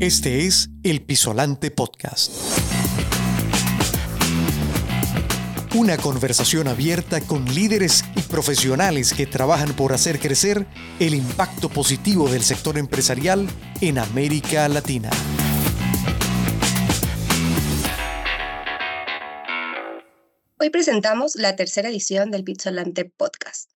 Este es El Pisolante Podcast. Una conversación abierta con líderes y profesionales que trabajan por hacer crecer el impacto positivo del sector empresarial en América Latina. Hoy presentamos la tercera edición del Pizzolante Podcast,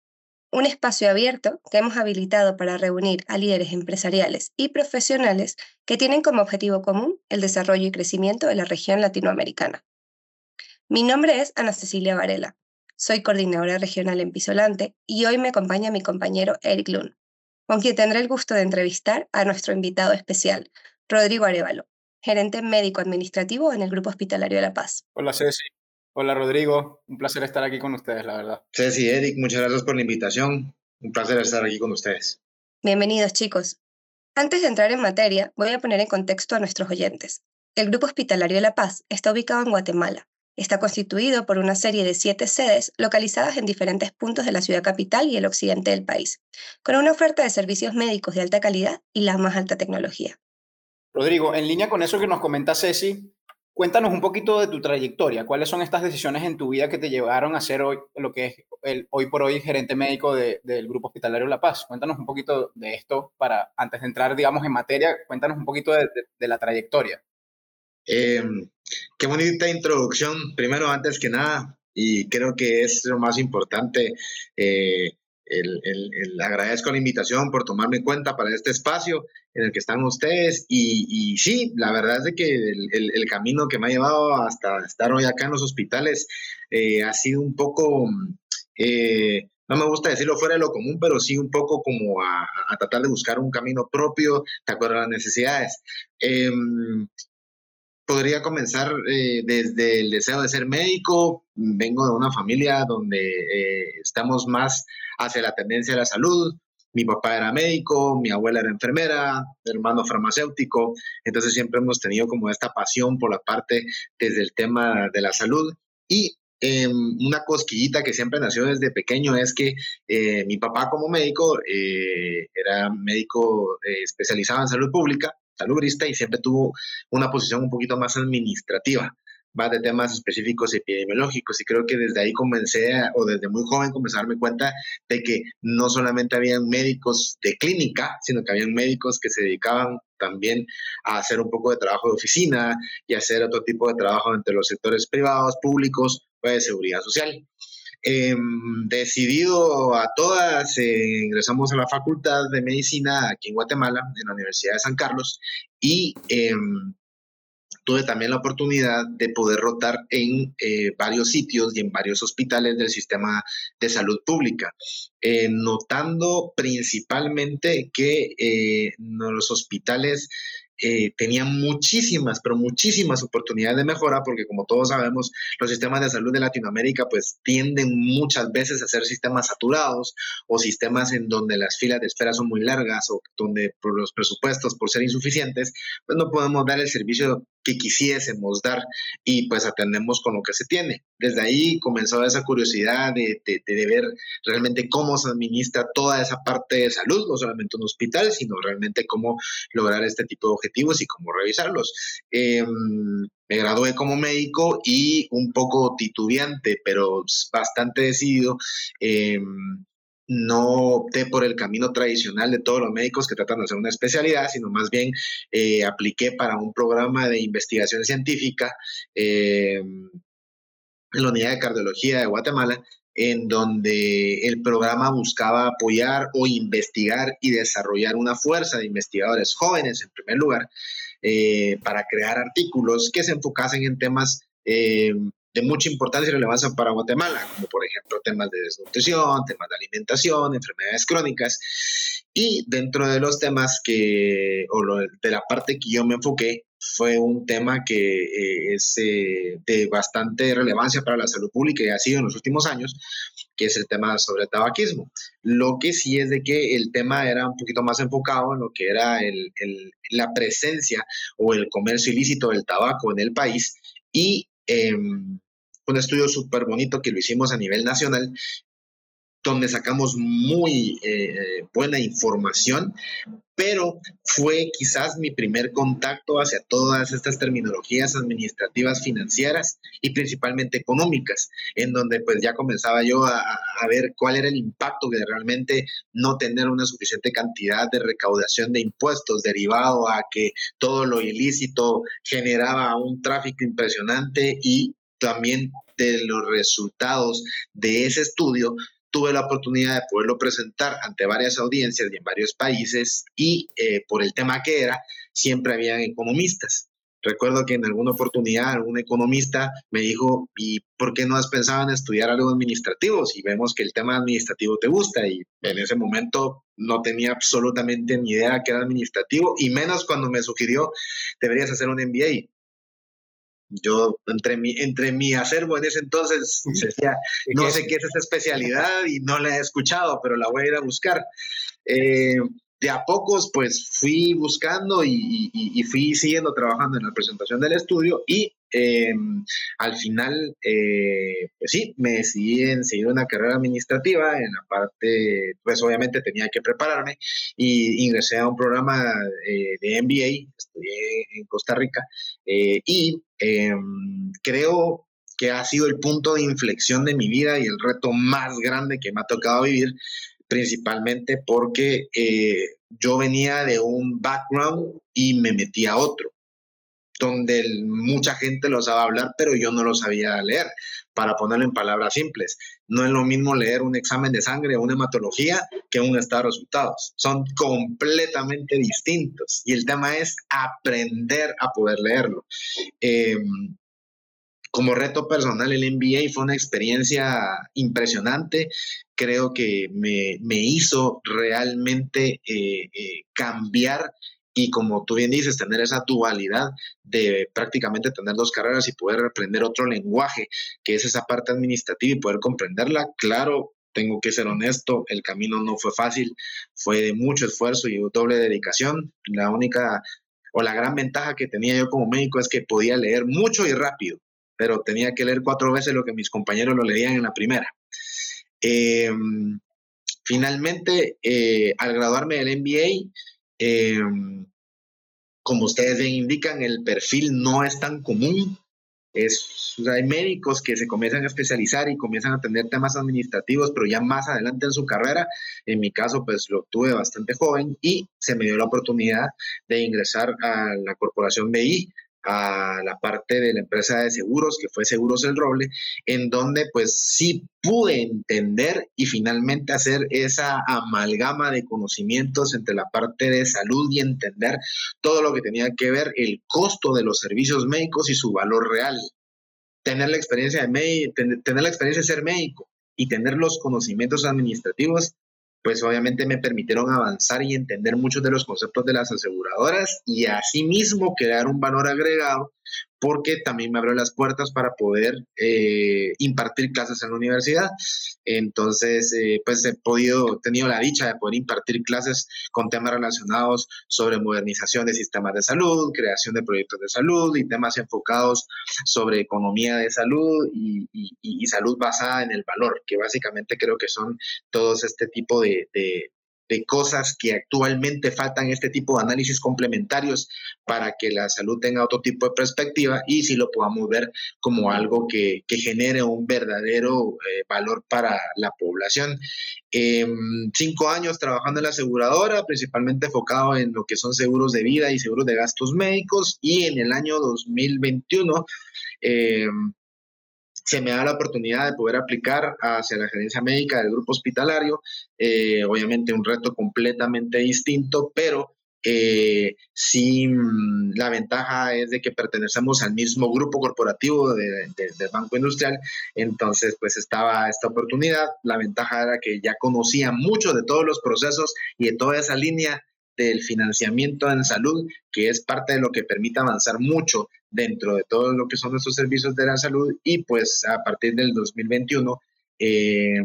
un espacio abierto que hemos habilitado para reunir a líderes empresariales y profesionales que tienen como objetivo común el desarrollo y crecimiento de la región latinoamericana. Mi nombre es Ana Cecilia Varela, soy coordinadora regional en Pisolante y hoy me acompaña mi compañero Eric Lund, con quien tendré el gusto de entrevistar a nuestro invitado especial, Rodrigo Arevalo, gerente médico administrativo en el Grupo Hospitalario de La Paz. Hola Ceci, Hola Rodrigo, un placer estar aquí con ustedes, la verdad. Ceci, Eric, muchas gracias por la invitación. Un placer estar aquí con ustedes. Bienvenidos chicos. Antes de entrar en materia, voy a poner en contexto a nuestros oyentes. El Grupo Hospitalario de La Paz está ubicado en Guatemala. Está constituido por una serie de siete sedes localizadas en diferentes puntos de la ciudad capital y el occidente del país, con una oferta de servicios médicos de alta calidad y la más alta tecnología. Rodrigo, en línea con eso que nos comenta Ceci, Cuéntanos un poquito de tu trayectoria. ¿Cuáles son estas decisiones en tu vida que te llevaron a ser hoy lo que es el hoy por hoy gerente médico del Grupo Hospitalario La Paz? Cuéntanos un poquito de esto para, antes de entrar, digamos, en materia, cuéntanos un poquito de, la trayectoria. Em, qué bonita introducción, primero, antes que nada, y creo que es lo más importante. Eh, el, agradezco la invitación por tomarme en cuenta para este espacio en el que están ustedes. Y, sí, la verdad es que el, camino que me ha llevado hasta estar hoy acá en los hospitales eh, ha sido un poco, eh, no me gusta decirlo fuera de lo común, pero sí un poco como a, tratar de buscar un camino propio de acuerdo a las necesidades. Em, podría comenzar eh, desde el deseo de ser médico. Vengo de una familia donde estamos más hacia la tendencia de la salud. Mi papá era médico, mi abuela era enfermera, hermano farmacéutico, entonces siempre hemos tenido como esta pasión por la parte desde el tema de la salud. Y em, una cosquillita que siempre nació desde pequeño es que eh, mi papá como médico eh, era médico eh, especializado en salud pública, salubrista, y siempre tuvo una posición un poquito más administrativa va de temas específicos epidemiológicos y creo que desde ahí comencé, o desde muy joven comencé a darme cuenta de que no solamente habían médicos de clínica, sino que habían médicos que se dedicaban también a hacer un poco de trabajo de oficina y hacer otro tipo de trabajo entre los sectores privados, públicos o de seguridad social. Em, decidido a todas, eh, ingresamos a la Facultad de Medicina aquí en Guatemala, en la Universidad de San Carlos, y em, tuve también la oportunidad de poder rotar en eh, varios sitios y en varios hospitales del sistema de salud pública, eh, notando principalmente que eh, los hospitales eh, tenían muchísimas, pero muchísimas oportunidades de mejora, porque como todos sabemos, los sistemas de salud de Latinoamérica pues tienden muchas veces a ser sistemas saturados o sistemas en donde las filas de espera son muy largas o donde por los presupuestos, por ser insuficientes, pues no podemos dar el servicio que quisiésemos dar y pues atendemos con lo que se tiene. Desde ahí comenzó esa curiosidad de, de, ver realmente cómo se administra toda esa parte de salud, no solamente un hospital, sino realmente cómo lograr este tipo de objetivos y cómo revisarlos. Em, me gradué como médico y un poco titubeante, pero bastante decidido. Em, no opté por el camino tradicional de todos los médicos que tratan de hacer una especialidad, sino más bien eh, apliqué para un programa de investigación científica em, en la unidad de cardiología de Guatemala en donde el programa buscaba apoyar o investigar y desarrollar una fuerza de investigadores jóvenes, en primer lugar, eh, para crear artículos que se enfocasen en temas eh, de mucha importancia y relevancia para Guatemala, como por ejemplo temas de desnutrición, temas de alimentación, enfermedades crónicas. Y dentro de los temas que, o de la parte que yo me enfoqué, fue un tema que eh, es eh, de bastante relevancia para la salud pública y ha sido en los últimos años, que es el tema sobre el tabaquismo. Lo que sí es de que el tema era un poquito más enfocado en lo que era el, la presencia o el comercio ilícito del tabaco en el país y em, un estudio súper bonito que lo hicimos a nivel nacional donde sacamos muy eh, buena información, pero fue quizás mi primer contacto hacia todas estas terminologías administrativas financieras y principalmente económicas, en donde pues ya comenzaba yo a, a, ver cuál era el impacto de realmente no tener una suficiente cantidad de recaudación de impuestos derivado a que todo lo ilícito generaba un tráfico impresionante y también de los resultados de ese estudio tuve la oportunidad de poderlo presentar ante varias audiencias y en varios países y eh, por el tema que era, siempre habían economistas. Recuerdo que en alguna oportunidad algún economista me dijo, ¿y por qué no has pensado en estudiar algo administrativo? Si vemos que el tema administrativo te gusta y en ese momento no tenía absolutamente ni idea que era administrativo y menos cuando me sugirió, deberías hacer un MBA yo entre mi, entre mi acervo en ese entonces decía, no sé qué es esa especialidad y no la he escuchado, pero la voy a ir a buscar. Eh, de a pocos, pues fui buscando y, fui siguiendo trabajando en la presentación del estudio y em, al final, eh, pues sí, me decidí en seguir una carrera administrativa. En la parte, pues obviamente tenía que prepararme y ingresé a un programa eh, de MBA, estudié en Costa Rica y em, creo que ha sido el punto de inflexión de mi vida y el reto más grande que me ha tocado vivir principalmente porque eh, yo venía de un background y me metí a otro, donde mucha gente lo sabe hablar, pero yo no lo sabía leer. Para ponerlo en palabras simples, no es lo mismo leer un examen de sangre o una hematología que un estado de resultados. Son completamente distintos y el tema es aprender a poder leerlo. Em, como reto personal, el MBA fue una experiencia impresionante. Creo que me, hizo realmente eh, eh, cambiar y como tú bien dices, tener esa dualidad de prácticamente tener dos carreras y poder aprender otro lenguaje, que es esa parte administrativa y poder comprenderla. Claro, tengo que ser honesto, el camino no fue fácil, fue de mucho esfuerzo y doble dedicación. La única o la gran ventaja que tenía yo como médico es que podía leer mucho y rápido pero tenía que leer cuatro veces lo que mis compañeros lo leían en la primera. Em, finalmente, eh, al graduarme del MBA, em, como ustedes bien indican, el perfil no es tan común. Es, hay médicos que se comienzan a especializar y comienzan a tener temas administrativos, pero ya más adelante en su carrera, en mi caso, pues lo tuve bastante joven y se me dio la oportunidad de ingresar a la corporación BI a la parte de la empresa de seguros, que fue Seguros El Roble, en donde pues sí pude entender y finalmente hacer esa amalgama de conocimientos entre la parte de salud y entender todo lo que tenía que ver el costo de los servicios médicos y su valor real. Tener la experiencia de tener la experiencia de ser médico y tener los conocimientos administrativos pues obviamente me permitieron avanzar y entender muchos de los conceptos de las aseguradoras y asimismo crear un valor agregado porque también me abrió las puertas para poder eh, impartir clases en la universidad. Entonces, eh, pues he podido, he tenido la dicha de poder impartir clases con temas relacionados sobre modernización de sistemas de salud, creación de proyectos de salud y temas enfocados sobre economía de salud y, salud basada en el valor, que básicamente creo que son todos este tipo de, de cosas que actualmente faltan este tipo de análisis complementarios para que la salud tenga otro tipo de perspectiva y si lo podamos ver como algo que, genere un verdadero eh, valor para la población. Em, cinco años trabajando en la aseguradora, principalmente enfocado en lo que son seguros de vida y seguros de gastos médicos y en el año 2021 se me da la oportunidad de poder aplicar hacia la gerencia médica del grupo hospitalario, eh, obviamente un reto completamente distinto, pero eh, sí mm, la ventaja es de que pertenecemos al mismo grupo corporativo del Banco Industrial, entonces pues estaba esta oportunidad, la ventaja era que ya conocía mucho de todos los procesos y de toda esa línea del financiamiento en salud, que es parte de lo que permite avanzar mucho dentro de todo lo que son nuestros servicios de la salud. Y pues a partir del 2021 eh,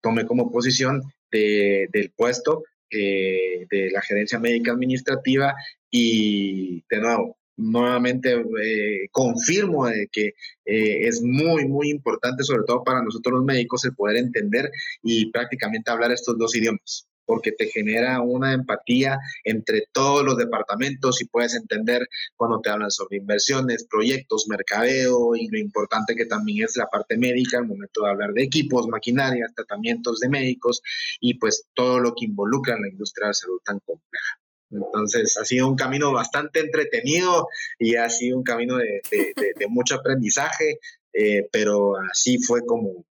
tomé como posición del puesto eh, de la gerencia médica administrativa. Y de nuevo, nuevamente eh, confirmo de que eh, es muy, muy importante, sobre todo para nosotros los médicos, el poder entender y prácticamente hablar estos dos idiomas porque te genera una empatía entre todos los departamentos y puedes entender cuando te hablan sobre inversiones, proyectos, mercadeo y lo importante que también es la parte médica al momento de hablar de equipos, maquinarias, tratamientos de médicos y pues todo lo que involucra en la industria de la salud tan compleja. Entonces ha sido un camino bastante entretenido y ha sido un camino de, mucho aprendizaje, eh, pero así fue como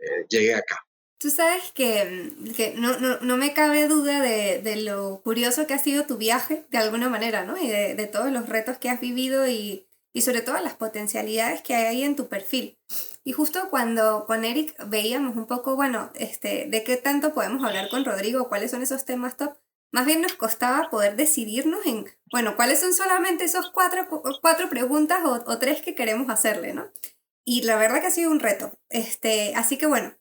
eh, llegué acá. Tú sabes que, que no, no, no, me cabe duda de, de, lo curioso que ha sido tu viaje, de alguna manera, ¿no? Y de, de, todos los retos que has vivido y, y sobre todo las potencialidades que hay ahí en tu perfil. Y justo cuando con Eric veíamos un poco, bueno, este, de qué tanto podemos hablar con Rodrigo, cuáles son esos temas top, más bien nos costaba poder decidirnos en, bueno, cuáles son solamente esos cuatro, cuatro preguntas o, o tres que queremos hacerle, ¿no? Y la verdad que ha sido un reto. Este, así que bueno,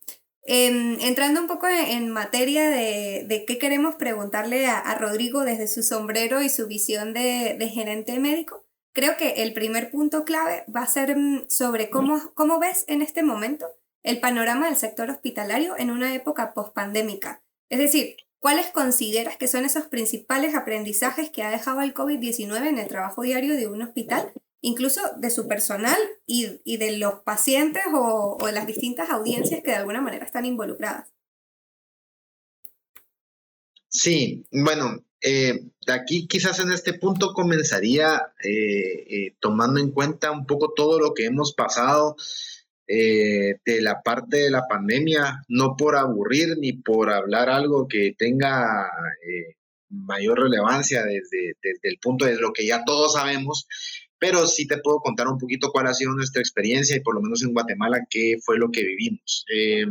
em, entrando un poco en, materia de, de, qué queremos preguntarle a, Rodrigo desde su sombrero y su visión de, de, gerente médico, creo que el primer punto clave va a ser mm, sobre cómo, cómo ves en este momento el panorama del sector hospitalario en una época pospandémica. Es decir, ¿Cuáles consideras que son esos principales aprendizajes que ha dejado el COVID-19 en el trabajo diario de un hospital, incluso de su personal y, y de los pacientes o, o, de las distintas audiencias que de alguna manera están involucradas? Sí, bueno, eh, aquí quizás en este punto comenzaría eh, eh, tomando en cuenta un poco todo lo que hemos pasado eh, de la parte de la pandemia, no por aburrir ni por hablar algo que tenga eh, mayor relevancia desde, desde, el punto de lo que ya todos sabemos, pero sí te puedo contar un poquito cuál ha sido nuestra experiencia y por lo menos en Guatemala qué fue lo que vivimos. Eh,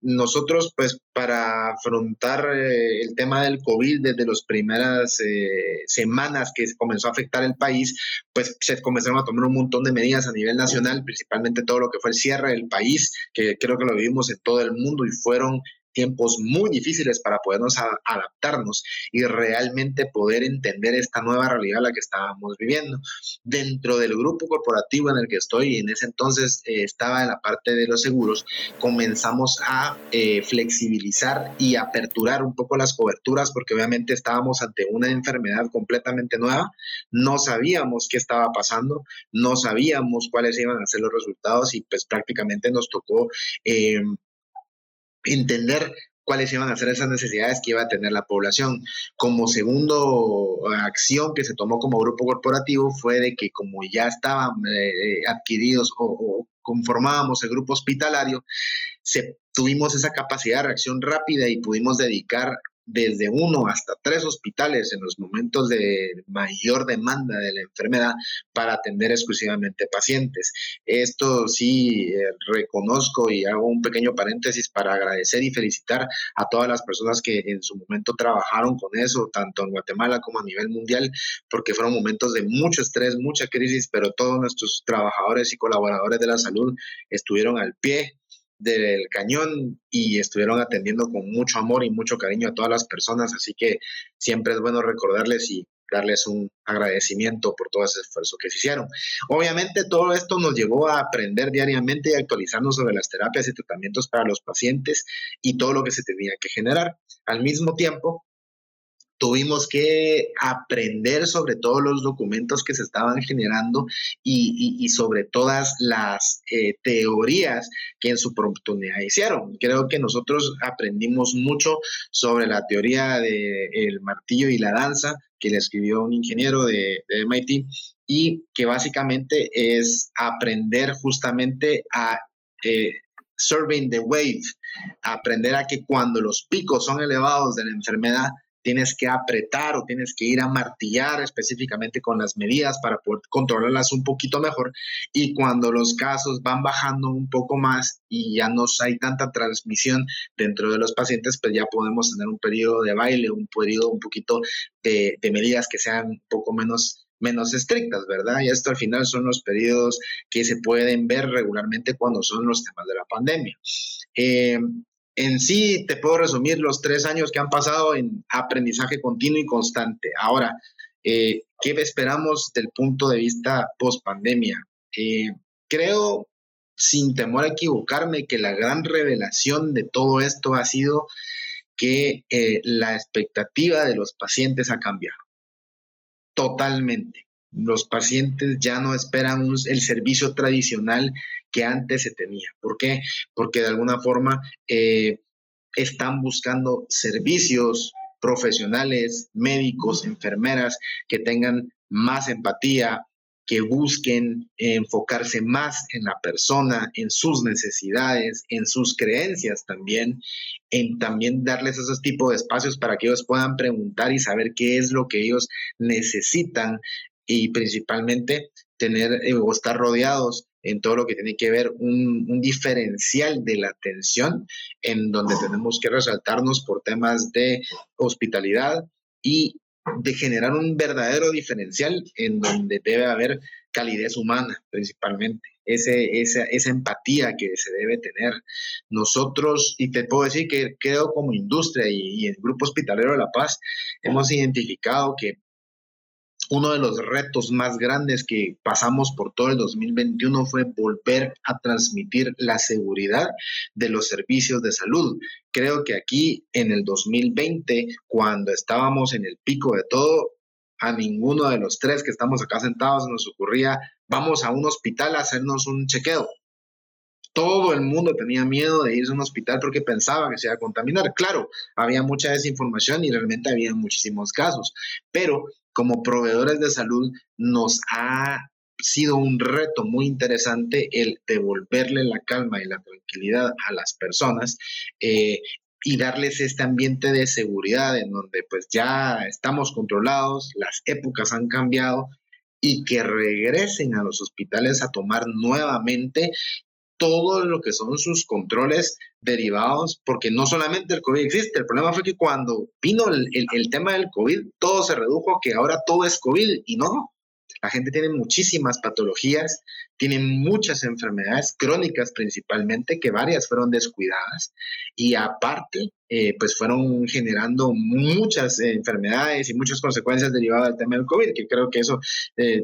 nosotros, pues, para afrontar eh, el tema del COVID desde las primeras eh, semanas que comenzó a afectar el país, pues se comenzaron a tomar un montón de medidas a nivel nacional, principalmente todo lo que fue el cierre del país, que creo que lo vivimos en todo el mundo y fueron tiempos muy difíciles para podernos adaptarnos y realmente poder entender esta nueva realidad a la que estábamos viviendo. Dentro del grupo corporativo en el que estoy, en ese entonces eh, estaba en la parte de los seguros, comenzamos a eh, flexibilizar y aperturar un poco las coberturas porque obviamente estábamos ante una enfermedad completamente nueva, no sabíamos qué estaba pasando, no sabíamos cuáles iban a ser los resultados y pues prácticamente nos tocó... Eh, entender cuáles iban a ser esas necesidades que iba a tener la población. Como segundo acción que se tomó como grupo corporativo fue de que como ya estaban eh, adquiridos o, o, conformábamos el grupo hospitalario, se, tuvimos esa capacidad de reacción rápida y pudimos dedicar desde uno hasta tres hospitales en los momentos de mayor demanda de la enfermedad para atender exclusivamente pacientes. Esto sí eh, reconozco y hago un pequeño paréntesis para agradecer y felicitar a todas las personas que en su momento trabajaron con eso, tanto en Guatemala como a nivel mundial, porque fueron momentos de mucho estrés, mucha crisis, pero todos nuestros trabajadores y colaboradores de la salud estuvieron al pie del cañón y estuvieron atendiendo con mucho amor y mucho cariño a todas las personas, así que siempre es bueno recordarles y darles un agradecimiento por todo ese esfuerzo que se hicieron. Obviamente todo esto nos llevó a aprender diariamente y actualizarnos sobre las terapias y tratamientos para los pacientes y todo lo que se tenía que generar. Al mismo tiempo, tuvimos que aprender sobre todos los documentos que se estaban generando y, y, sobre todas las eh, teorías que en su oportunidad hicieron. Creo que nosotros aprendimos mucho sobre la teoría del el martillo y la danza que le escribió un ingeniero de, de MIT y que básicamente es aprender justamente a... Eh, serving the wave, aprender a que cuando los picos son elevados de la enfermedad, tienes que apretar o tienes que ir a martillar específicamente con las medidas para poder controlarlas un poquito mejor. Y cuando los casos van bajando un poco más y ya no hay tanta transmisión dentro de los pacientes, pues ya podemos tener un periodo de baile, un periodo un poquito de, medidas que sean un poco menos menos estrictas, ¿verdad? Y esto al final son los periodos que se pueden ver regularmente cuando son los temas de la pandemia. Eh, en sí, te puedo resumir los tres años que han pasado en aprendizaje continuo y constante. Ahora, Eh, ¿Qué esperamos del punto de vista post pandemia? Eh, creo, sin temor a equivocarme, que la gran revelación de todo esto ha sido que eh, la expectativa de los pacientes ha cambiado totalmente. Los pacientes ya no esperan el servicio tradicional que antes se tenía. ¿Por qué? Porque de alguna forma eh, están buscando servicios profesionales, médicos, enfermeras que tengan más empatía, que busquen enfocarse más en la persona, en sus necesidades, en sus creencias también, en también darles esos tipos de espacios para que ellos puedan preguntar y saber qué es lo que ellos necesitan y principalmente tener eh, o estar rodeados en todo lo que tiene que ver un, un, diferencial de la atención, en donde tenemos que resaltarnos por temas de hospitalidad y de generar un verdadero diferencial en donde debe haber calidez humana principalmente, ese, esa, esa empatía que se debe tener. Nosotros, y te puedo decir que creo como industria y, y el Grupo Hospitalero de La Paz, hemos identificado que uno de los retos más grandes que pasamos por todo el 2021 fue volver a transmitir la seguridad de los servicios de salud. Creo que aquí en el 2020, cuando estábamos en el pico de todo, a ninguno de los tres que estamos acá sentados nos ocurría, vamos a un hospital a hacernos un chequeo. Todo el mundo tenía miedo de irse a un hospital porque pensaba que se iba a contaminar. Claro, había mucha desinformación y realmente había muchísimos casos, pero como proveedores de salud nos ha sido un reto muy interesante el devolverle la calma y la tranquilidad a las personas eh, y darles este ambiente de seguridad en donde pues ya estamos controlados, las épocas han cambiado y que regresen a los hospitales a tomar nuevamente todo lo que son sus controles derivados, porque no solamente el COVID existe, el problema fue que cuando vino el, el, tema del COVID, todo se redujo que ahora todo es COVID y no, la gente tiene muchísimas patologías, tiene muchas enfermedades crónicas principalmente, que varias fueron descuidadas y aparte, eh, pues fueron generando muchas enfermedades y muchas consecuencias derivadas del tema del COVID, que creo que eso eh,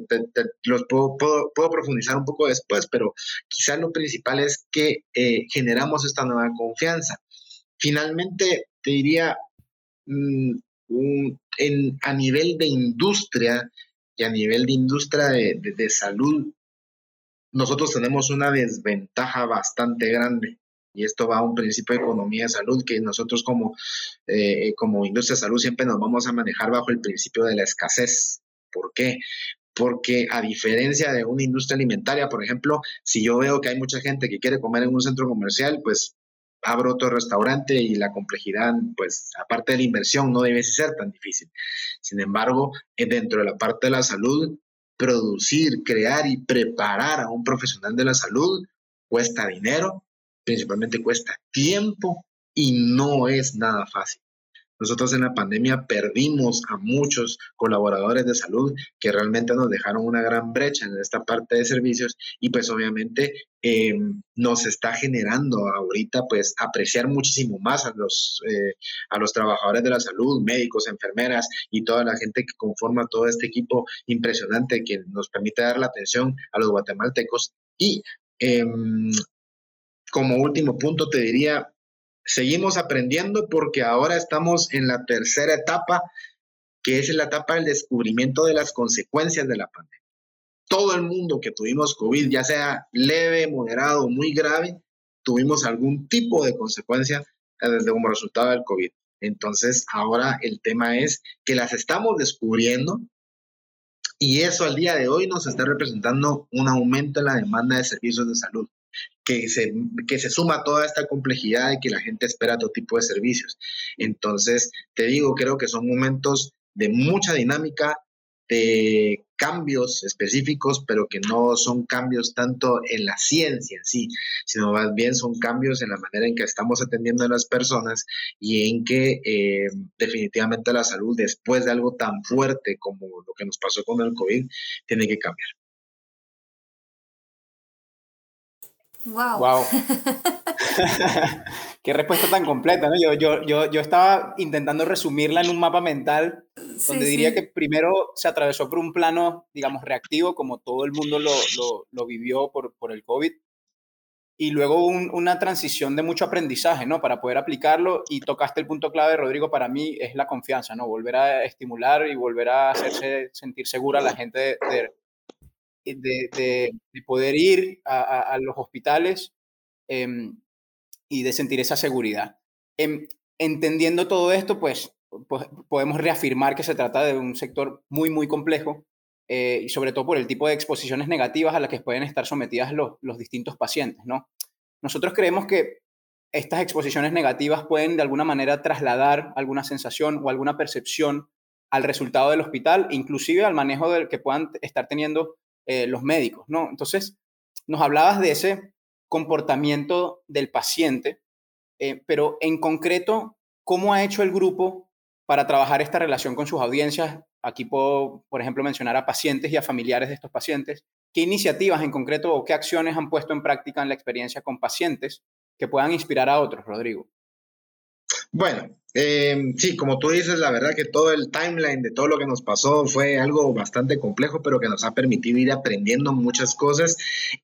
los puedo, puedo, profundizar un poco después, pero quizás lo principal es que eh, generamos esta nueva confianza. Finalmente, te diría, mm, en, a nivel de industria, y a nivel de industria de, salud, nosotros tenemos una desventaja bastante grande. Y esto va a un principio de economía de salud que nosotros como, eh, como industria de salud siempre nos vamos a manejar bajo el principio de la escasez. ¿Por qué? Porque a diferencia de una industria alimentaria, por ejemplo, si yo veo que hay mucha gente que quiere comer en un centro comercial, pues abro otro restaurante y la complejidad, pues aparte de la inversión, no debe ser tan difícil. Sin embargo, eh, dentro de la parte de la salud, producir, crear y preparar a un profesional de la salud cuesta dinero, principalmente cuesta tiempo y no es nada fácil. Nosotros en la pandemia perdimos a muchos colaboradores de salud que realmente nos dejaron una gran brecha en esta parte de servicios y pues obviamente eh, nos está generando ahorita pues apreciar muchísimo más a los, eh, a los trabajadores de la salud, médicos, enfermeras y toda la gente que conforma todo este equipo impresionante que nos permite dar la atención a los guatemaltecos. Y em, como último punto te diría seguimos aprendiendo porque ahora estamos en la tercera etapa, que es la etapa del descubrimiento de las consecuencias de la pandemia. Todo el mundo que tuvimos COVID, ya sea leve, moderado, muy grave, tuvimos algún tipo de consecuencia desde como resultado del COVID. Entonces, ahora el tema es que las estamos descubriendo y eso al día de hoy nos está representando un aumento en la demanda de servicios de salud que se, que se suma toda esta complejidad de que la gente espera todo tipo de servicios. Entonces, te digo, creo que son momentos de mucha dinámica, de cambios específicos, pero que no son cambios tanto en la ciencia en sí, sino más bien son cambios en la manera en que estamos atendiendo a las personas y en que eh, definitivamente la salud, después de algo tan fuerte como lo que nos pasó con el COVID, tiene que cambiar. Wow. Qué respuesta tan completa, ¿no? Yo, yo, yo, yo estaba intentando resumirla en un mapa mental donde diría que primero se atravesó por un plano, digamos, reactivo, como todo el mundo lo, lo, vivió por, por, el COVID, y luego una transición de mucho aprendizaje, ¿no? Para poder aplicarlo, y tocaste el punto clave, Rodrigo, para mí es la confianza, ¿no? Volver a estimular y volver a hacerse sentir segura a la gente de, de, de, poder ir a, los hospitales em, y de sentir esa seguridad. Em, entendiendo todo esto, pues pues, podemos reafirmar que se trata de un sector muy, muy complejo eh, y sobre todo por el tipo de exposiciones negativas a las que pueden estar sometidas los, los distintos pacientes, ¿no? Nosotros creemos que estas exposiciones negativas pueden de alguna manera trasladar alguna sensación o alguna percepción al resultado del hospital, inclusive al manejo del que puedan estar teniendo eh, los médicos, ¿no? Entonces, nos hablabas de ese comportamiento del paciente, eh, pero en concreto, ¿cómo ha hecho el grupo para trabajar esta relación con sus audiencias. Aquí puedo, por ejemplo, mencionar a pacientes y a familiares de estos pacientes. ¿Qué iniciativas en concreto o qué acciones han puesto en práctica en la experiencia con pacientes que puedan inspirar a otros, Rodrigo? Bueno, eh, sí, como tú dices, la verdad que todo el timeline de todo lo que nos pasó fue algo bastante complejo, pero que nos ha permitido ir aprendiendo muchas cosas.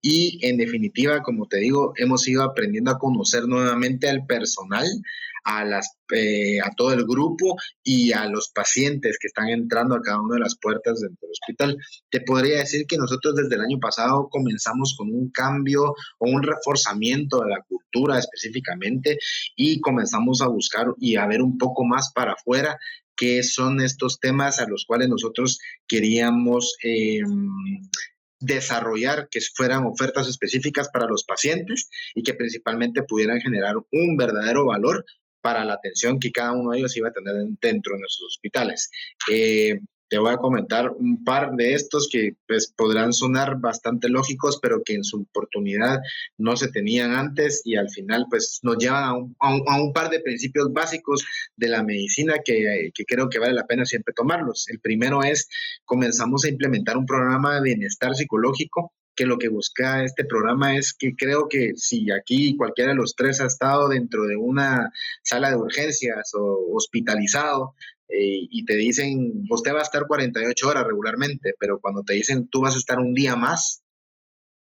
Y en definitiva, como te digo, hemos ido aprendiendo a conocer nuevamente al personal, a, las, eh, a todo el grupo y a los pacientes que están entrando a cada una de las puertas del hospital. Te podría decir que nosotros desde el año pasado comenzamos con un cambio o un reforzamiento de la cultura específicamente y comenzamos a buscar y a ver un poco más para afuera qué son estos temas a los cuales nosotros queríamos em, desarrollar que fueran ofertas específicas para los pacientes y que principalmente pudieran generar un verdadero valor para la atención que cada uno de ellos iba a tener dentro de nuestros hospitales. Eh, te voy a comentar un par de estos que pues, podrán sonar bastante lógicos, pero que en su oportunidad no se tenían antes y al final pues, nos llevan a un, par de principios básicos de la medicina que, que, creo que vale la pena siempre tomarlos. El primero es, comenzamos a implementar un programa de bienestar psicológico que lo que busca este programa es que creo que si aquí cualquiera de los tres ha estado dentro de una sala de urgencias o hospitalizado eh, y te dicen, usted va a estar 48 horas regularmente, pero cuando te dicen tú vas a estar un día más,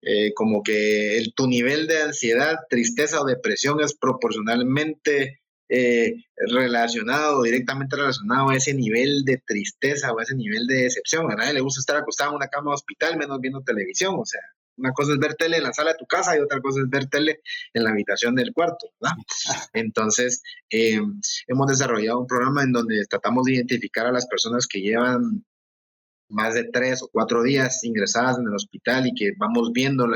eh, como que el, tu nivel de ansiedad, tristeza o depresión es proporcionalmente eh, relacionado, directamente relacionado a ese nivel de tristeza o a ese nivel de decepción. A nadie le gusta estar acostado en una cama de hospital menos viendo televisión, o sea, una cosa es ver tele en la sala de tu casa y otra cosa es ver tele en la habitación del cuarto, ¿verdad? Entonces, eh, hemos desarrollado un programa en donde tratamos de identificar a las personas que llevan más de tres o cuatro días ingresadas en el hospital y que vamos viendo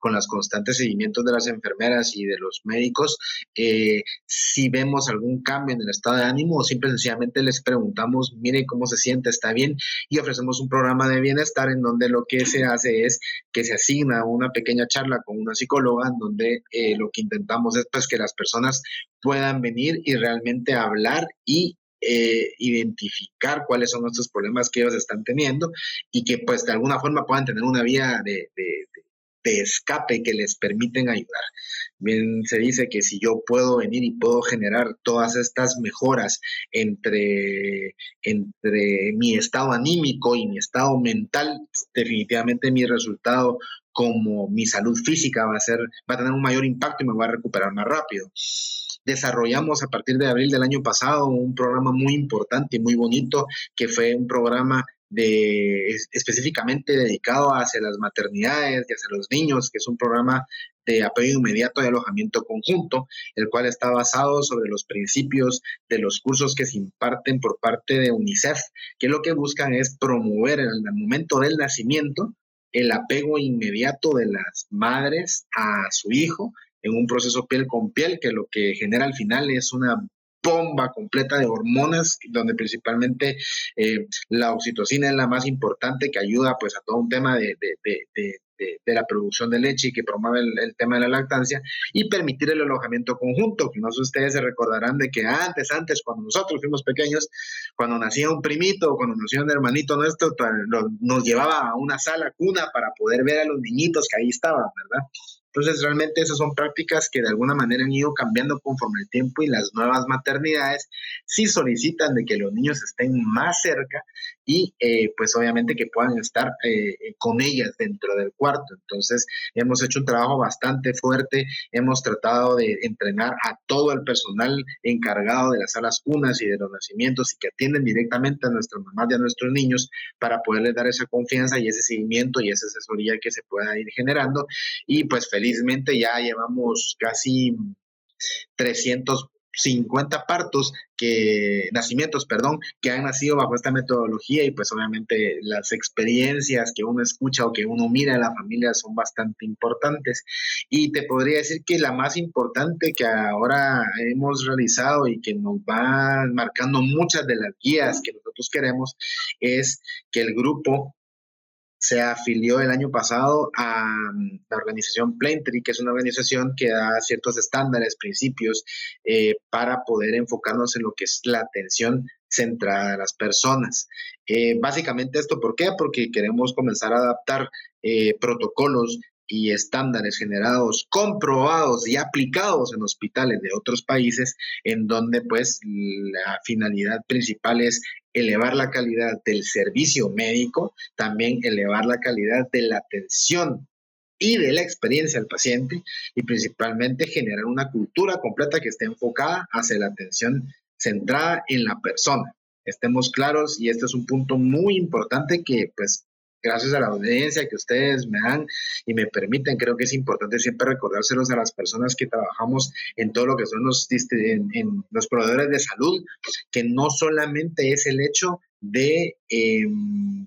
con los constantes seguimientos de las enfermeras y de los médicos eh, si vemos algún cambio en el estado de ánimo o simple sencillamente les preguntamos, mire cómo se siente, está bien y ofrecemos un programa de bienestar en donde lo que se hace es que se asigna una pequeña charla con una psicóloga en donde eh, lo que intentamos es pues que las personas puedan venir y realmente hablar y eh, identificar cuáles son estos problemas que ellos están teniendo y que pues de alguna forma puedan tener una vía de, escape que les permiten ayudar. Bien, se dice que si yo puedo venir y puedo generar todas estas mejoras entre, entre mi estado anímico y mi estado mental, definitivamente mi resultado como mi salud física va a ser, va a tener un mayor impacto y me voy a recuperar más rápido desarrollamos a partir de abril del año pasado un programa muy importante y muy bonito, que fue un programa de, específicamente dedicado hacia las maternidades y hacia los niños, que es un programa de apoyo inmediato y alojamiento conjunto, el cual está basado sobre los principios de los cursos que se imparten por parte de UNICEF, que lo que buscan es promover en el momento del nacimiento el apego inmediato de las madres a su hijo en un proceso piel con piel, que lo que genera al final es una bomba completa de hormonas, donde principalmente eh, la oxitocina es la más importante, que ayuda pues a todo un tema de, la producción de leche y que promueve el, tema de la lactancia, y permitir el alojamiento conjunto, que no sé ustedes se recordarán de que antes, antes, cuando nosotros fuimos pequeños, cuando nacía un primito o cuando nacía un hermanito nuestro, nos llevaba a una sala cuna para poder ver a los niñitos que ahí estaban, ¿verdad? Entonces, realmente esas son prácticas que de alguna manera han ido cambiando conforme el tiempo y las nuevas maternidades sí solicitan de que los niños estén más cerca y eh, pues obviamente que puedan estar eh, con ellas dentro del cuarto. Entonces, hemos hecho un trabajo bastante fuerte, hemos tratado de entrenar a todo el personal encargado de las salas cunas y de los nacimientos y que atienden directamente a nuestras mamás y a nuestros niños para poderles dar esa confianza y ese seguimiento y esa asesoría que se pueda ir generando. Y pues felizmente ya llevamos casi 300 50 partos que, nacimientos, perdón, que han nacido bajo esta metodología y pues obviamente las experiencias que uno escucha o que uno mira en la familia son bastante importantes. Y te podría decir que la más importante que ahora hemos realizado y que nos va marcando muchas de las guías que nosotros queremos es que el grupo se afilió el año pasado a mm, la organización Plaintree, que es una organización que da ciertos estándares, principios eh, para poder enfocarnos en lo que es la atención centrada a las personas. Eh, básicamente esto, ¿por qué? Porque queremos comenzar a adaptar eh, protocolos y estándares generados, comprobados y aplicados en hospitales de otros países, en donde pues la finalidad principal es elevar la calidad del servicio médico, también elevar la calidad de la atención y de la experiencia del paciente y principalmente generar una cultura completa que esté enfocada hacia la atención centrada en la persona. Estemos claros y este es un punto muy importante que pues gracias a la audiencia que ustedes me dan y me permiten, creo que es importante siempre recordárselos a las personas que trabajamos en todo lo que son los, en, los proveedores de salud, que no solamente es el hecho de em,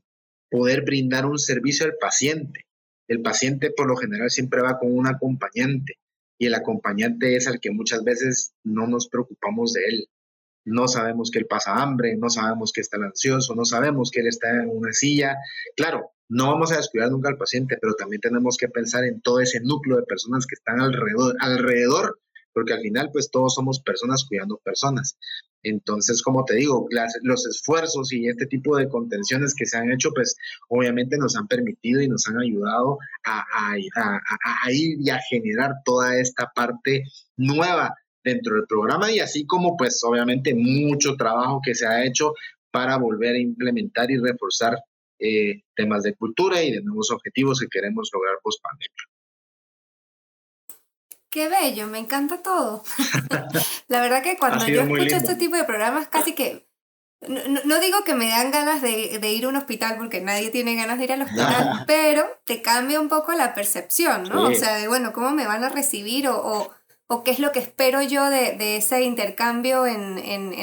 poder brindar un servicio al paciente. El paciente por lo general siempre va con un acompañante y el acompañante es al que muchas veces no nos preocupamos de él no sabemos que él pasa hambre, no sabemos que está ansioso, no sabemos que él está en una silla. Claro, no vamos a descuidar nunca al paciente, pero también tenemos que pensar en todo ese núcleo de personas que están alrededor, alrededor porque al final pues todos somos personas cuidando personas. Entonces, como te digo, los esfuerzos y este tipo de contenciones que se han hecho, pues obviamente nos han permitido y nos han ayudado a, a ir y a generar toda esta parte nueva dentro del programa y así como pues obviamente mucho trabajo que se ha hecho para volver a implementar y reforzar eh, temas de cultura y de nuevos objetivos que queremos lograr post pandemia. Qué bello, me encanta todo. la verdad que cuando yo escucho este tipo de programas casi que no, digo que me dan ganas de, ir a un hospital porque nadie tiene ganas de ir al hospital, pero te cambia un poco la percepción, ¿no? O sea, de bueno, ¿cómo me van a recibir? o, o qué es lo que espero yo de, ese intercambio en,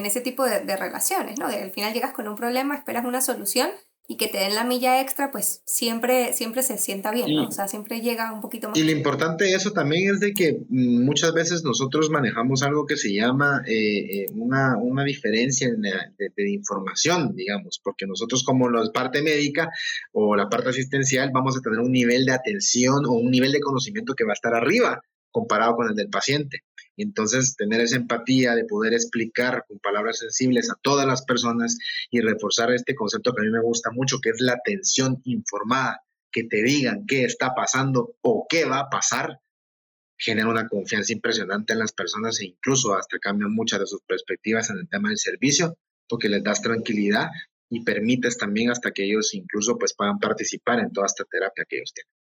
ese tipo de, relaciones, ¿no? al final llegas con un problema, esperas una solución y que te den la milla extra, pues siempre, siempre se sienta bien, ¿no? O sea, siempre llega un poquito más. Y lo importante de eso también es de que mm, muchas veces nosotros manejamos algo que se llama eh, eh, una, una, diferencia de, de, información, digamos, porque nosotros como la parte médica o la parte asistencial vamos a tener un nivel de atención o un nivel de conocimiento que va a estar arriba comparado con el del paciente. Entonces, tener esa empatía de poder explicar con palabras sensibles a todas las personas y reforzar este concepto que a mí me gusta mucho, que es la atención informada, que te digan qué está pasando o qué va a pasar, genera una confianza impresionante en las personas e incluso hasta cambian muchas de sus perspectivas en el tema del servicio, porque les das tranquilidad y permites también hasta que ellos incluso pues puedan participar en toda esta terapia que ellos tienen.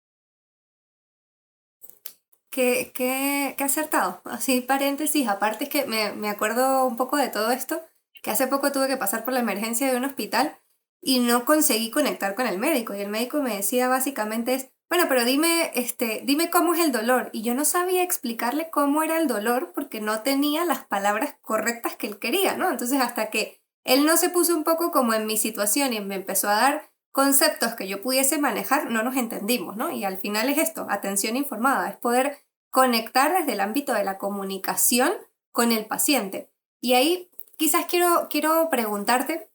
Qué, qué, qué acertado. Así, paréntesis, aparte es que me, me acuerdo un poco de todo esto, que hace poco tuve que pasar por la emergencia de un hospital y no conseguí conectar con el médico. Y el médico me decía básicamente es, bueno, pero dime, este, dime cómo es el dolor. Y yo no sabía explicarle cómo era el dolor porque no tenía las palabras correctas que él quería, ¿no? Entonces hasta que él no se puso un poco como en mi situación y me empezó a dar conceptos que yo pudiese manejar, no nos entendimos, ¿no? Y al final es esto, atención informada, es poder conectar desde el ámbito de la comunicación con el paciente. Y ahí quizás quiero, quiero preguntarte,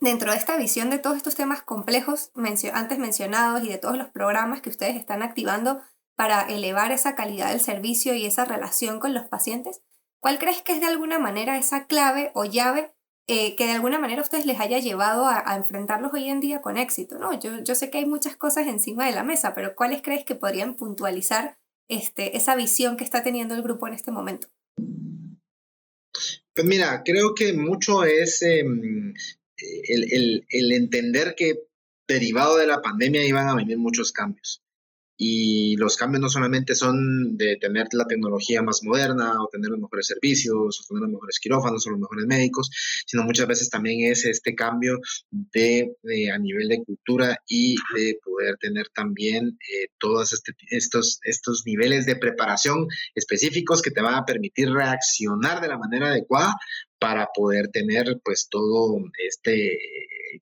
dentro de esta visión de todos estos temas complejos antes mencionados y de todos los programas que ustedes están activando para elevar esa calidad del servicio y esa relación con los pacientes, ¿cuál crees que es de alguna manera esa clave o llave eh, que de alguna manera ustedes les haya llevado a, enfrentarlos hoy en día con éxito? ¿no? Yo, yo sé que hay muchas cosas encima de la mesa, pero ¿cuáles crees que podrían puntualizar este, esa visión que está teniendo el grupo en este momento? Pues mira, creo que mucho es em, el, el entender que derivado de la pandemia iban a venir muchos cambios. Y los cambios no solamente son de tener la tecnología más moderna o tener los mejores servicios o tener los mejores quirófanos o los mejores médicos, sino muchas veces también es este cambio de, a nivel de cultura y de poder tener también eh, todos este, estos, estos niveles de preparación específicos que te van a permitir reaccionar de la manera adecuada para poder tener pues todo este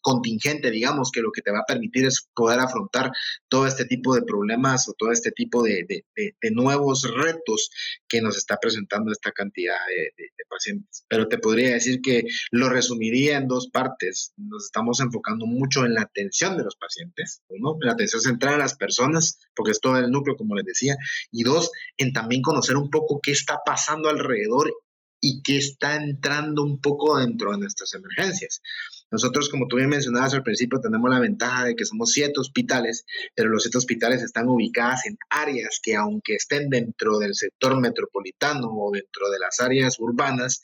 contingente, digamos, que lo que te va a permitir es poder afrontar todo este tipo de problemas o todo este tipo de, nuevos retos que nos está presentando esta cantidad de, pacientes. Pero te podría decir que lo resumiría en dos partes. Nos estamos enfocando mucho en la atención de los pacientes, uno, en la atención central a las personas, porque es todo el núcleo, como les decía, y dos, en también conocer un poco qué está pasando alrededor y qué está entrando un poco dentro de nuestras emergencias. Nosotros, como tú bien mencionabas al principio, tenemos la ventaja de que somos siete hospitales, pero los siete hospitales están ubicadas en áreas que aunque estén dentro del sector metropolitano o dentro de las áreas urbanas,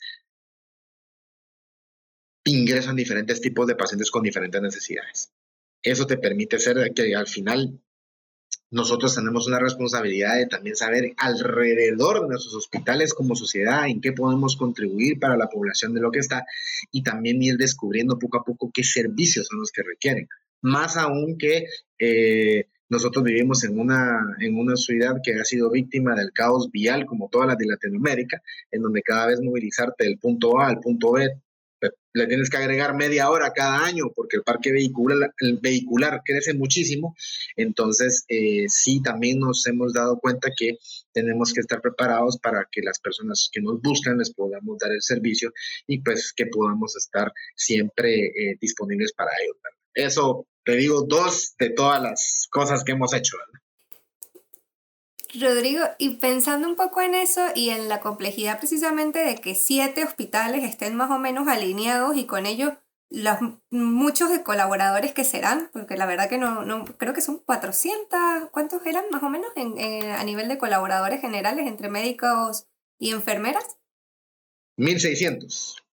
ingresan diferentes tipos de pacientes con diferentes necesidades. Eso te permite ser que al final nosotros tenemos una responsabilidad de también saber alrededor de nuestros hospitales como sociedad en qué podemos contribuir para la población de lo que está y también ir descubriendo poco a poco qué servicios son los que requieren. Más aún que eh, nosotros vivimos en una, en una ciudad que ha sido víctima del caos vial como todas las de Latinoamérica, en donde cada vez movilizarte del punto A al punto B le tienes que agregar media hora cada año porque el parque vehicular, vehicular crece muchísimo. Entonces, eh, sí, también nos hemos dado cuenta que tenemos que estar preparados para que las personas que nos buscan les podamos dar el servicio y pues que podamos estar siempre eh, disponibles para ellos. Eso te digo dos de todas las cosas que hemos hecho. Rodrigo, y pensando un poco en eso y en la complejidad precisamente de que siete hospitales estén más o menos alineados y con ello los muchos de colaboradores que serán, porque la verdad que no, no creo que son 400, ¿cuántos eran más o menos en, a nivel de colaboradores generales entre médicos y enfermeras? 1600.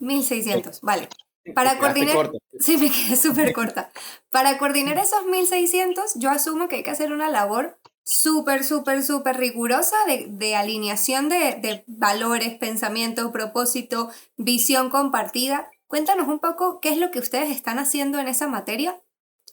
1600, vale. Para coordinar. Sí, me quedé súper corta. Para coordinar esos 1600, yo asumo que hay que hacer una labor súper, súper, súper rigurosa de, de alineación de, de, valores, pensamiento, propósito, visión compartida. Cuéntanos un poco qué es lo que ustedes están haciendo en esa materia,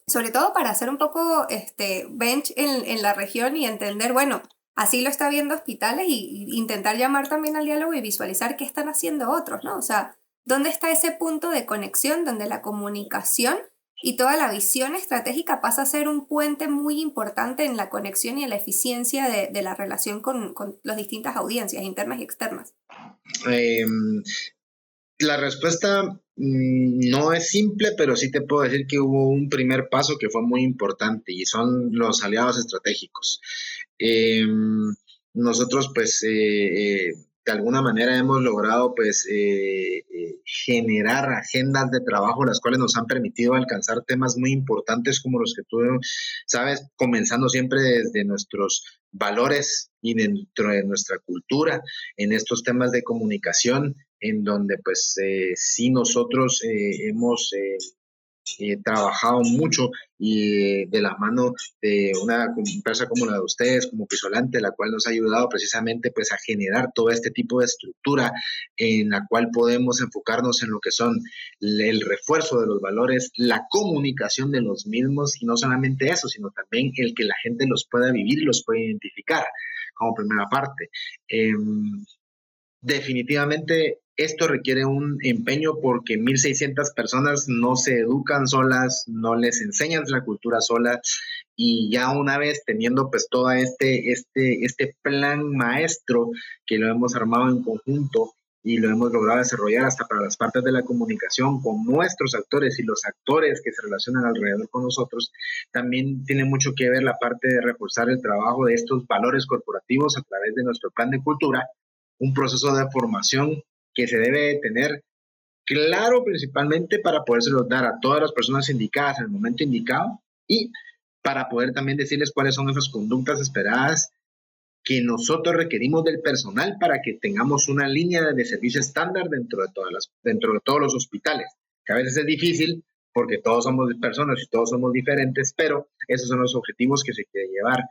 sobre todo para hacer un poco este bench en, en la región y entender, bueno, así lo está viendo hospitales y, y intentar llamar también al diálogo y visualizar qué están haciendo otros, ¿no? O sea, ¿Dónde está ese punto de conexión donde la comunicación y toda la visión estratégica pasa a ser un puente muy importante en la conexión y en la eficiencia de, la relación con, las distintas audiencias internas y externas? Em, la respuesta mm, no es simple, pero sí te puedo decir que hubo un primer paso que fue muy importante y son los aliados estratégicos. Em, nosotros pues eh, eh, de alguna manera hemos logrado pues eh, eh, generar agendas de trabajo las cuales nos han permitido alcanzar temas muy importantes como los que tú sabes, comenzando siempre desde nuestros valores y dentro de nuestra cultura en estos temas de comunicación en donde pues eh, sí nosotros hemos eh, trabajado mucho y de la mano de una empresa como la de ustedes, como Pisolante, la cual nos ha ayudado precisamente pues a generar todo este tipo de estructura en la cual podemos enfocarnos en lo que son el refuerzo de los valores, la comunicación de los mismos y no solamente eso, sino también el que la gente los pueda vivir y los pueda identificar como primera parte. Em, definitivamente esto requiere un empeño porque 1.600 personas no se educan solas, no les enseñan la cultura sola y ya una vez teniendo pues todo este, este, este plan maestro que lo hemos armado en conjunto y lo hemos logrado desarrollar hasta para las partes de la comunicación con nuestros actores y los actores que se relacionan alrededor con nosotros, también tiene mucho que ver la parte de reforzar el trabajo de estos valores corporativos a través de nuestro plan de cultura, un proceso de formación que se debe tener claro principalmente para podérselo dar a todas las personas indicadas en el momento indicado y para poder también decirles cuáles son esas conductas esperadas que nosotros requerimos del personal para que tengamos una línea de servicio estándar dentro de, todas las, dentro de todos los hospitales, que a veces es difícil porque todos somos personas y todos somos diferentes, pero esos son los objetivos que se quiere llevar.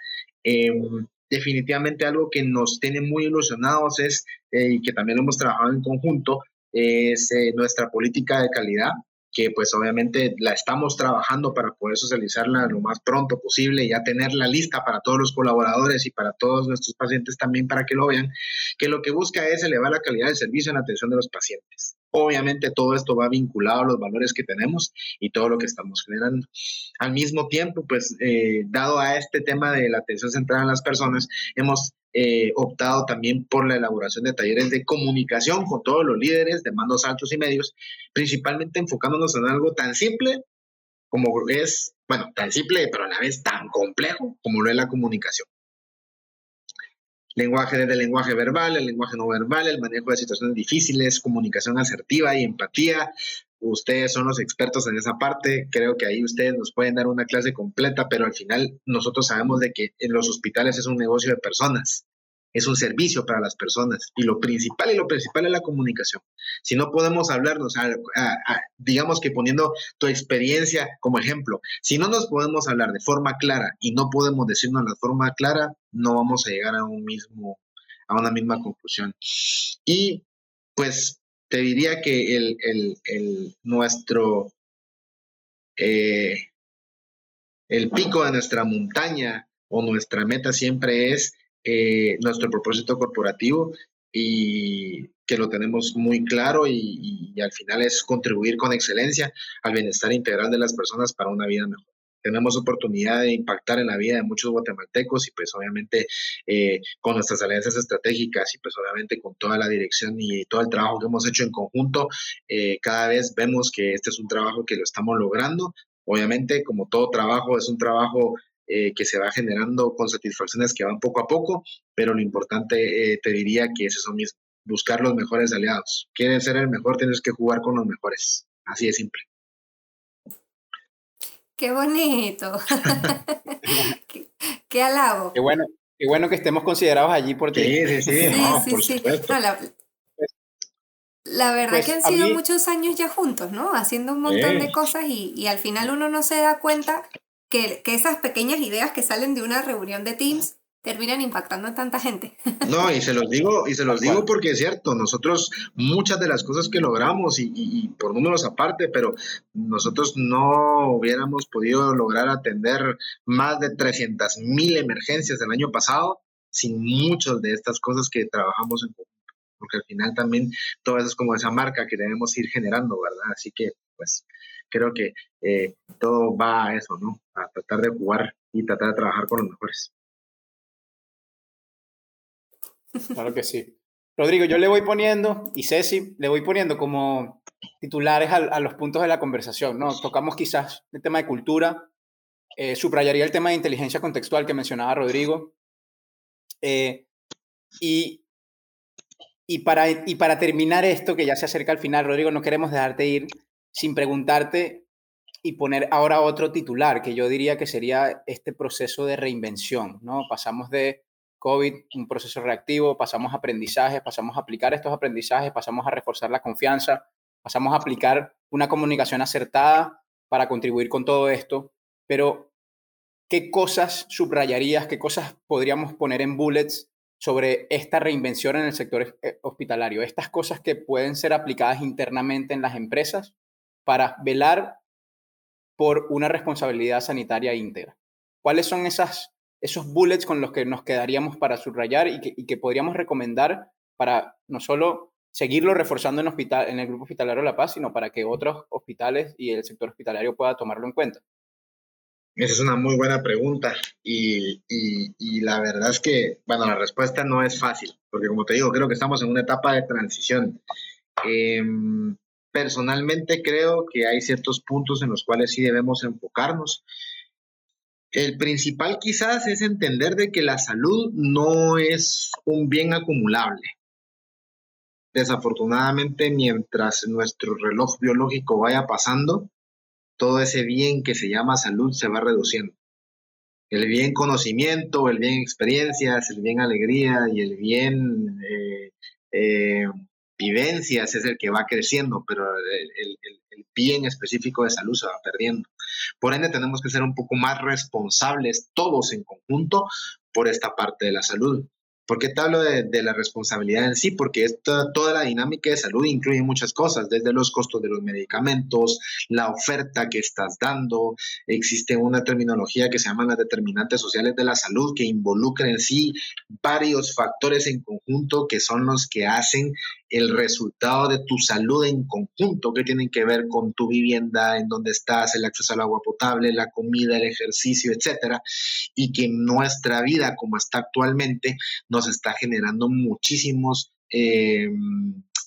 Em, definitivamente algo que nos tiene muy ilusionados es, eh, y que también hemos trabajado en conjunto, es eh, nuestra política de calidad que pues obviamente la estamos trabajando para poder socializarla lo más pronto posible y ya tenerla lista para todos los colaboradores y para todos nuestros pacientes también para que lo vean, que lo que busca es elevar la calidad del servicio en atención de los pacientes. Obviamente todo esto va vinculado a los valores que tenemos y todo lo que estamos generando. Al mismo tiempo, pues eh, dado a este tema de la atención centrada en las personas, hemos eh, optado también por la elaboración de talleres de comunicación con todos los líderes de mandos altos y medios, principalmente enfocándonos en algo tan simple como es, bueno, tan simple, pero a la vez tan complejo como lo es la comunicación. Lenguaje desde el lenguaje verbal, el lenguaje no verbal, el manejo de situaciones difíciles, comunicación asertiva y empatía. Ustedes son los expertos en esa parte. Creo que ahí ustedes nos pueden dar una clase completa, pero al final nosotros sabemos de que en los hospitales es un negocio de personas es un servicio para las personas y lo principal y lo principal es la comunicación. Si no podemos hablarnos, digamos que poniendo tu experiencia como ejemplo, si no nos podemos hablar de forma clara y no podemos decirnos de forma clara, no vamos a llegar a un mismo, a una misma conclusión. Y pues te diría que el, nuestro, eh, el pico de nuestra montaña o nuestra meta siempre es eh, nuestro propósito corporativo y que lo tenemos muy claro y, al final es contribuir con excelencia al bienestar integral de las personas para una vida mejor. Tenemos oportunidad de impactar en la vida de muchos guatemaltecos y pues obviamente eh, con nuestras alianzas estratégicas y pues obviamente con toda la dirección y todo el trabajo que hemos hecho en conjunto, eh, cada vez vemos que este es un trabajo que lo estamos logrando. Obviamente, como todo trabajo, es un trabajo eh, que se va generando con satisfacciones que van poco a poco, pero lo importante eh, te diría que es eso mismo, buscar los mejores aliados. Quieres ser el mejor, tienes que jugar con los mejores. Así de simple. Qué bonito. qué, qué, halago. Qué bueno, qué bueno que estemos considerados allí por ti. Sí, sí, sí, por supuesto. la, verdad pues, que han sido muchos años ya juntos, ¿no? Haciendo un montón de cosas y, y, al final uno no se da cuenta que, esas pequeñas ideas que salen de una reunión de Teams terminan impactando a tanta gente. No, y se los digo, y se los digo porque es cierto, nosotros muchas de las cosas que logramos, y, por números aparte, pero nosotros no hubiéramos podido lograr atender más de 300 mil emergencias el año pasado sin muchas de estas cosas que trabajamos en conjunto, porque al final también todo eso es como esa marca que debemos ir generando, ¿verdad? Así que, pues, creo que eh, todo va a eso, ¿no? A tratar de jugar y tratar de trabajar con los mejores. Claro que sí. Rodrigo, yo le voy poniendo, y Ceci, le voy poniendo como titulares a, los puntos de la conversación, ¿no? Tocamos quizás el tema de cultura, eh, subrayaría el tema de inteligencia contextual que mencionaba Rodrigo, eh, y, y, para, y para terminar esto, que ya se acerca al final, Rodrigo, no queremos dejarte ir sin preguntarte y poner ahora otro titular, que yo diría que sería este proceso de reinvención, ¿no? Pasamos de COVID, un proceso reactivo, pasamos a aprendizaje, pasamos a aplicar estos aprendizajes, pasamos a reforzar la confianza, pasamos a aplicar una comunicación acertada para contribuir con todo esto, pero ¿qué cosas subrayarías, qué cosas podríamos poner en bullets sobre esta reinvención en el sector eh, hospitalario? Estas cosas que pueden ser aplicadas internamente en las empresas para velar por una responsabilidad sanitaria íntegra. ¿Cuáles son esas, esos bullets con los que nos quedaríamos para subrayar y que, y que podríamos recomendar para no solo seguirlo reforzando en, hospital, en el Grupo Hospitalario La Paz, sino para que otros hospitales y el sector hospitalario pueda tomarlo en cuenta? Esa es una muy buena pregunta y, y, y, la verdad es que, bueno, la respuesta no es fácil, porque como te digo, creo que estamos en una etapa de transición. Eh, personalmente creo que hay ciertos puntos en los cuales sí debemos enfocarnos. El principal quizás es entender de que la salud no es un bien acumulable. Desafortunadamente, mientras nuestro reloj biológico vaya pasando, todo ese bien que se llama salud se va reduciendo. El bien conocimiento, el bien experiencias, el bien alegría y el bien eh, eh, vivencias es el que va creciendo, pero el, el, bien específico de salud se va perdiendo. Por ende, tenemos que ser un poco más responsables todos en conjunto por esta parte de la salud. ¿Por qué te hablo de, la responsabilidad en sí? Porque toda la dinámica de salud incluye muchas cosas, desde los costos de los medicamentos, la oferta que estás dando. Existe una terminología que se llama las determinantes sociales de la salud, que involucra en sí varios factores en conjunto que son los que hacen el resultado de tu salud en conjunto, que tienen que ver con tu vivienda, en donde estás, el acceso al agua potable, la comida, el ejercicio, etcétera, y que nuestra vida como está actualmente nos está generando muchísimos eh,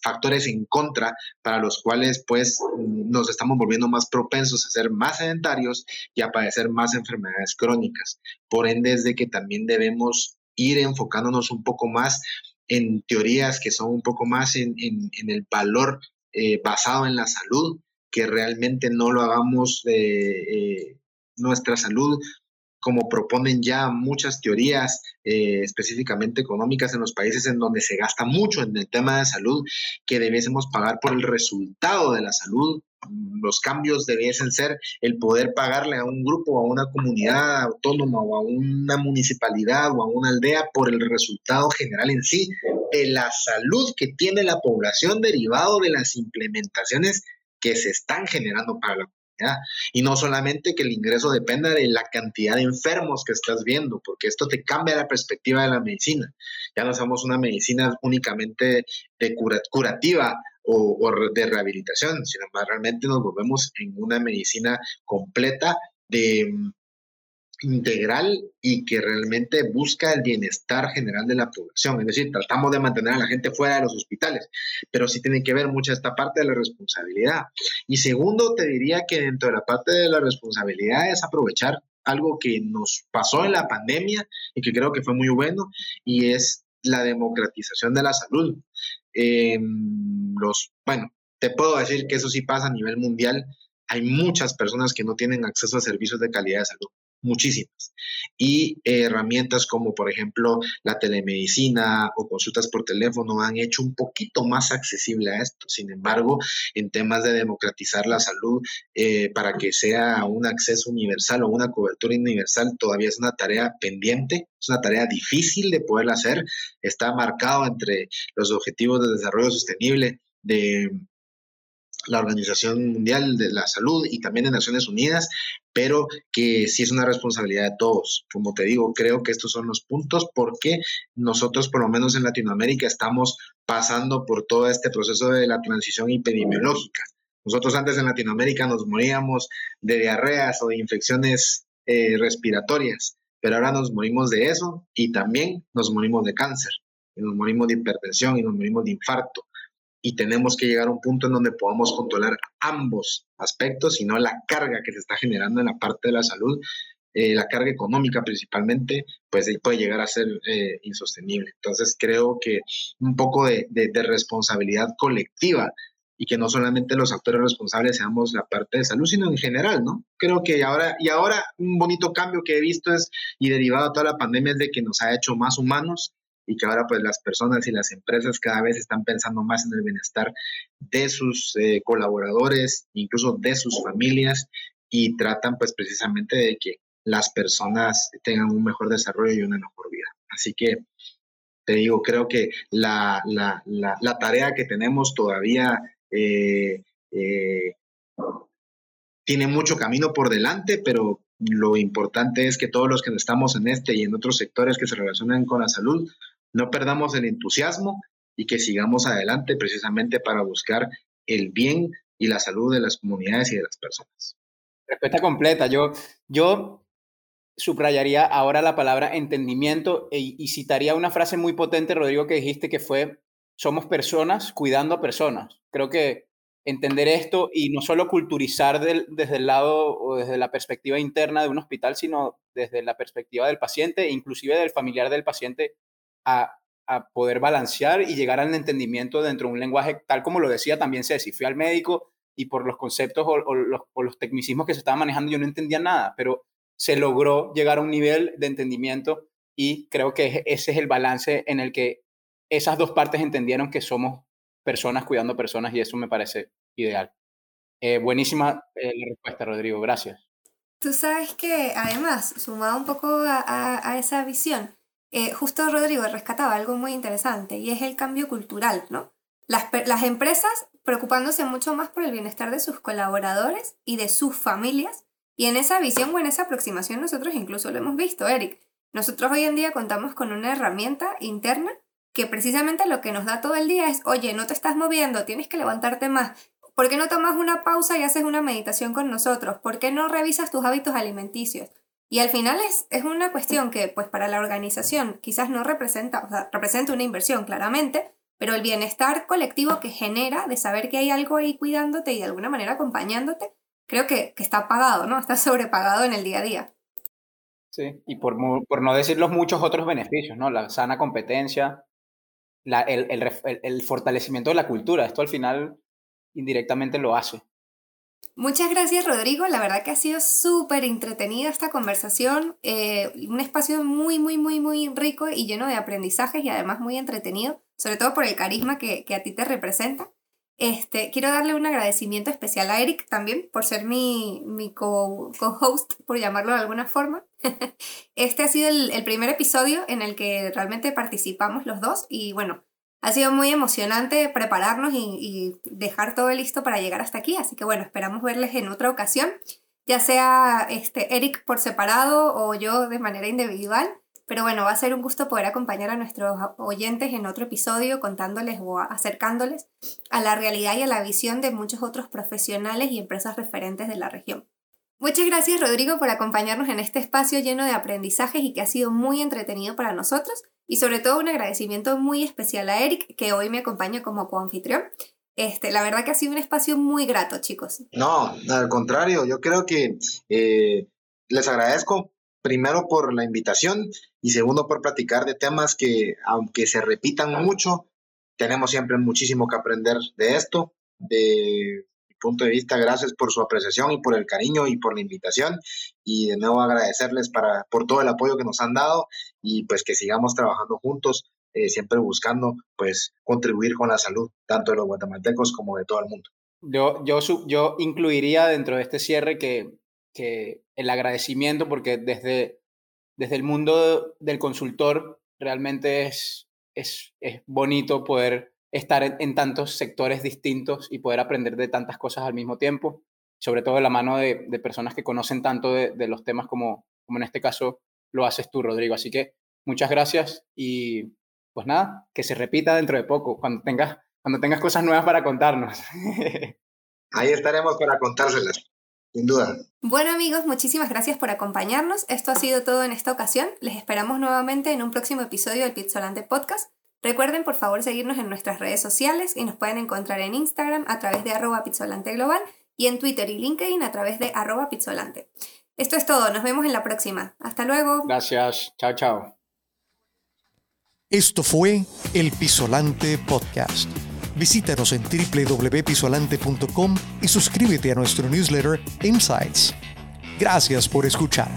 factores en contra para los cuales pues nos estamos volviendo más propensos a ser más sedentarios y a padecer más enfermedades crónicas. Por ende es de que también debemos ir enfocándonos un poco más en teorías que son un poco más en, el valor eh, basado en la salud, que realmente no lo hagamos de eh, nuestra salud como proponen ya muchas teorías eh, específicamente económicas en los países en donde se gasta mucho en el tema de salud, que debiésemos pagar por el resultado de la salud. Los cambios debiesen ser el poder pagarle a un grupo, a una comunidad autónoma o a una municipalidad o a una aldea por el resultado general en sí de la salud que tiene la población derivado de las implementaciones que se están generando para la y no solamente que el ingreso dependa de la cantidad de enfermos que estás viendo, porque esto te cambia la perspectiva de la medicina. Ya no somos una medicina únicamente de curativa o, o, de rehabilitación, sino más realmente nos volvemos en una medicina completa de integral y que realmente busca el bienestar general de la población. Es decir, tratamos de mantener a la gente fuera de los hospitales, pero sí tiene que ver mucho esta parte de la responsabilidad. Y segundo, te diría que dentro de la parte de la responsabilidad es aprovechar algo que nos pasó en la pandemia y que creo que fue muy bueno, y es la democratización de la salud. Em, los, bueno, te puedo decir que eso sí pasa a nivel mundial. Hay muchas personas que no tienen acceso a servicios de calidad de salud muchísimas. Y eh, herramientas como por ejemplo la telemedicina o consultas por teléfono han hecho un poquito más accesible a esto. Sin embargo, en temas de democratizar la salud eh, para que sea un acceso universal o una cobertura universal, todavía es una tarea pendiente, es una tarea difícil de poder hacer. Está marcado entre los objetivos de desarrollo sostenible de la Organización Mundial de la Salud y también de Naciones Unidas, pero que sí es una responsabilidad de todos. Como te digo, creo que estos son los puntos porque nosotros, por lo menos en Latinoamérica, estamos pasando por todo este proceso de la transición epidemiológica. Nosotros antes en Latinoamérica nos moríamos de diarreas o de infecciones eh, respiratorias, pero ahora nos morimos de eso y también nos morimos de cáncer, y nos morimos de hipertensión y nos morimos de infarto y tenemos que llegar a un punto en donde podamos controlar ambos aspectos y no la carga que se está generando en la parte de la salud, eh, la carga económica principalmente, pues puede llegar a ser eh, insostenible. Entonces creo que un poco de, responsabilidad colectiva y que no solamente los actores responsables seamos la parte de salud, sino en general, ¿no? Creo que ahora, y ahora un bonito cambio que he visto es, y derivado de toda la pandemia, es de que nos ha hecho más humanos, y que ahora pues las personas y las empresas cada vez están pensando más en el bienestar de sus eh, colaboradores, incluso de sus familias y tratan pues precisamente de que las personas tengan un mejor desarrollo y una mejor vida. Así que te digo, creo que la, tarea que tenemos todavía eh, eh, tiene mucho camino por delante, pero lo importante es que todos los que estamos en este y en otros sectores que se relacionan con la salud no perdamos el entusiasmo y que sigamos adelante precisamente para buscar el bien y la salud de las comunidades y de las personas. Respuesta completa. Yo, yo subrayaría ahora la palabra entendimiento e, y citaría una frase muy potente, Rodrigo, que dijiste que fue, somos personas cuidando a personas. Creo que entender esto y no solo culturizar desde el lado o desde la perspectiva interna de un hospital, sino desde la perspectiva del paciente inclusive del familiar del paciente, a, poder balancear y llegar al entendimiento dentro de un lenguaje, tal como lo decía también Ceci. Fui al médico y por los conceptos o, los, tecnicismos que se estaban manejando yo no entendía nada, pero se logró llegar a un nivel de entendimiento y creo que ese es el balance en el que esas dos partes entendieron que somos personas cuidando personas y eso me parece ideal. Eh, buenísima eh, respuesta, Rodrigo, gracias. Tú sabes que además, sumado un poco a, esa visión, eh, justo Rodrigo rescataba algo muy interesante y es el cambio cultural, ¿no? Las, las empresas preocupándose mucho más por el bienestar de sus colaboradores y de sus familias. Y en esa visión o en esa aproximación nosotros incluso lo hemos visto, Eric. Nosotros hoy en día contamos con una herramienta interna que precisamente lo que nos da todo el día es, oye, no te estás moviendo, tienes que levantarte más. ¿Por qué no tomas una pausa y haces una meditación con nosotros? ¿Por qué no revisas tus hábitos alimenticios? Y al final es, es una cuestión que, pues para la organización quizás no representa, o sea, representa una inversión claramente, pero el bienestar colectivo que genera de saber que hay algo ahí cuidándote y de alguna manera acompañándote, creo que, que está pagado, ¿no? Está sobrepagado en el día a día. Sí, y por, por no decir los muchos otros beneficios, ¿no? La sana competencia, la, el, el, el, fortalecimiento de la cultura. Esto al final indirectamente lo hace. Muchas gracias Rodrigo, la verdad que ha sido súper entretenida esta conversación, eh, un espacio muy, muy, muy, muy rico y lleno de aprendizajes y además muy entretenido, sobre todo por el carisma que, que a ti te representa. Este, quiero darle un agradecimiento especial a Eric también por ser mi, mi co-host, por llamarlo de alguna forma. Este ha sido el, el, primer episodio en el que realmente participamos los dos y bueno, ha sido muy emocionante prepararnos y, dejar todo listo para llegar hasta aquí, así que bueno, esperamos verles en otra ocasión, ya sea este, Eric por separado o yo de manera individual. Pero bueno, va a ser un gusto poder acompañar a nuestros oyentes en otro episodio contándoles o acercándoles a la realidad y a la visión de muchos otros profesionales y empresas referentes de la región. Muchas gracias Rodrigo por acompañarnos en este espacio lleno de aprendizajes y que ha sido muy entretenido para nosotros y sobre todo un agradecimiento muy especial a Eric que hoy me acompaña como coanfitrión. Este, la verdad que ha sido un espacio muy grato, chicos. No, al contrario, yo creo que eh, les agradezco primero por la invitación y segundo por platicar de temas que, aunque se repitan mucho, tenemos siempre muchísimo que aprender de esto. De punto de vista, gracias por su apreciación y por el cariño y por la invitación. Y de nuevo agradecerles para, por todo el apoyo que nos han dado y pues que sigamos trabajando juntos, eh, siempre buscando pues contribuir con la salud, tanto de los guatemaltecos como de todo el mundo. Yo, yo, yo incluiría dentro de este cierre que que el agradecimiento, porque desde, desde el mundo del consultor realmente es, es, es bonito poder estar en, tantos sectores distintos y poder aprender de tantas cosas al mismo tiempo, sobre todo de la mano de, de personas que conocen tanto de, de, los temas como, como en este caso lo haces tú, Rodrigo. Así que muchas gracias y pues nada, que se repita dentro de poco, cuando tengas, cuando tengas cosas nuevas para contarnos. Ahí estaremos para contárselas. Sin duda. Bueno amigos, muchísimas gracias por acompañarnos. Esto ha sido todo en esta ocasión. Les esperamos nuevamente en un próximo episodio del Pizzolante Podcast. Recuerden por favor seguirnos en nuestras redes sociales y nos pueden encontrar en Instagram a través de arroba pizzolante global y en Twitter y LinkedIn a través de arroba pizzolante. Esto es todo, nos vemos en la próxima. Hasta luego. Gracias, chao, chao. Esto fue el Pizzolante Podcast. Visítanos en www.pisolante.com y suscríbete a nuestro newsletter Insights. Gracias por escuchar.